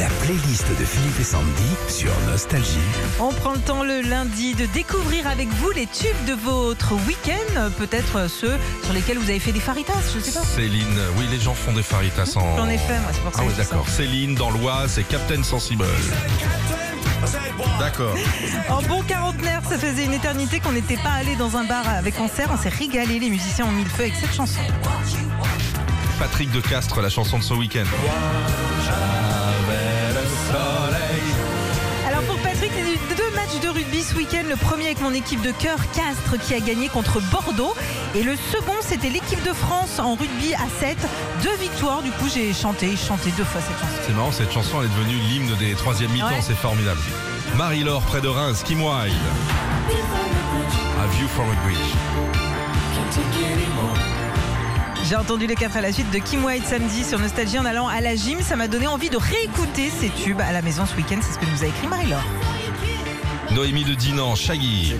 La playlist de Philippe et Sandy sur Nostalgie. On prend le temps le lundi de découvrir avec vous les tubes de votre week-end, peut-être ceux sur lesquels vous avez fait des faritas, je sais pas. Céline, oui, les gens font des faritas en. J'en ai fait, moi, c'est pour ça Ah oui, d'accord. Céline, dans l'Oise, c'est Captain Sensible. D'accord. En bon quarantenaire, ça faisait une éternité qu'on n'était pas allé dans un bar avec concert. On s'est régalé, les musiciens ont mis le feu avec cette chanson. Patrick de Castres, la chanson de ce week-end. Alors pour Patrick, il y a eu deux matchs de rugby ce week-end. Le premier avec mon équipe de cœur, Castres, qui a gagné contre Bordeaux. Et le second, c'était l'équipe de France en rugby à 7. Deux victoires, du coup j'ai chanté, chanté deux fois cette chanson. C'est marrant, cette chanson, elle est devenue l'hymne des troisième mi-temps, Ouais. c'est formidable. Marie-Laure, près de Reims, Kim Wilde. A View from a Bridge. J'ai entendu les quatre à la suite de Kim White samedi sur Nostalgie en allant à la gym. Ça m'a donné envie de réécouter ces tubes à la maison ce week-end. C'est ce que nous a écrit Marie-Laure. Noémie de Dinan, Shaggy.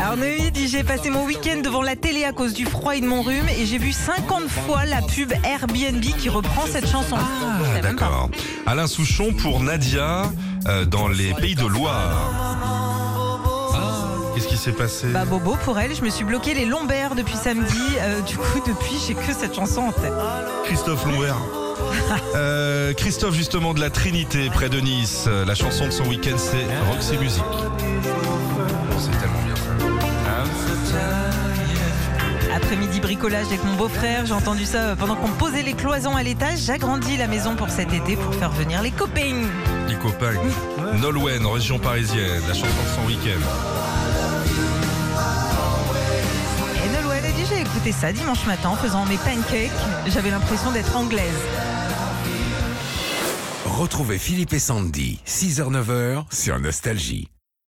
Alors Noémie dit j'ai passé mon week-end devant la télé à cause du froid et de mon rhume et j'ai vu 50 fois la pub Airbnb qui reprend cette chanson. Ah, d'accord. Alain Souchon pour Nadia, euh, dans les Pays de Loire. Ah, Qu'est-ce qui s'est passé Bah Bobo pour elle, je me suis bloqué les lombaires depuis samedi. Euh, du coup depuis j'ai que cette chanson en tête. Christophe Loubert. Euh, Christophe justement de la Trinité près de Nice. La chanson de son week-end c'est Roxy Music. C'est tellement bien ça. Après-midi bricolage avec mon beau-frère, j'ai entendu ça euh, pendant qu'on posait les cloisons à l'étage. J'agrandis la maison pour cet été pour faire venir les copains. Les copains. Nolwenn, région parisienne. La chanson de son week-end. Et Nolwenn a dit j'ai écouté ça dimanche matin en faisant mes pancakes. J'avais l'impression d'être anglaise. Retrouvez Philippe et Sandy, 6h-9h sur Nostalgie.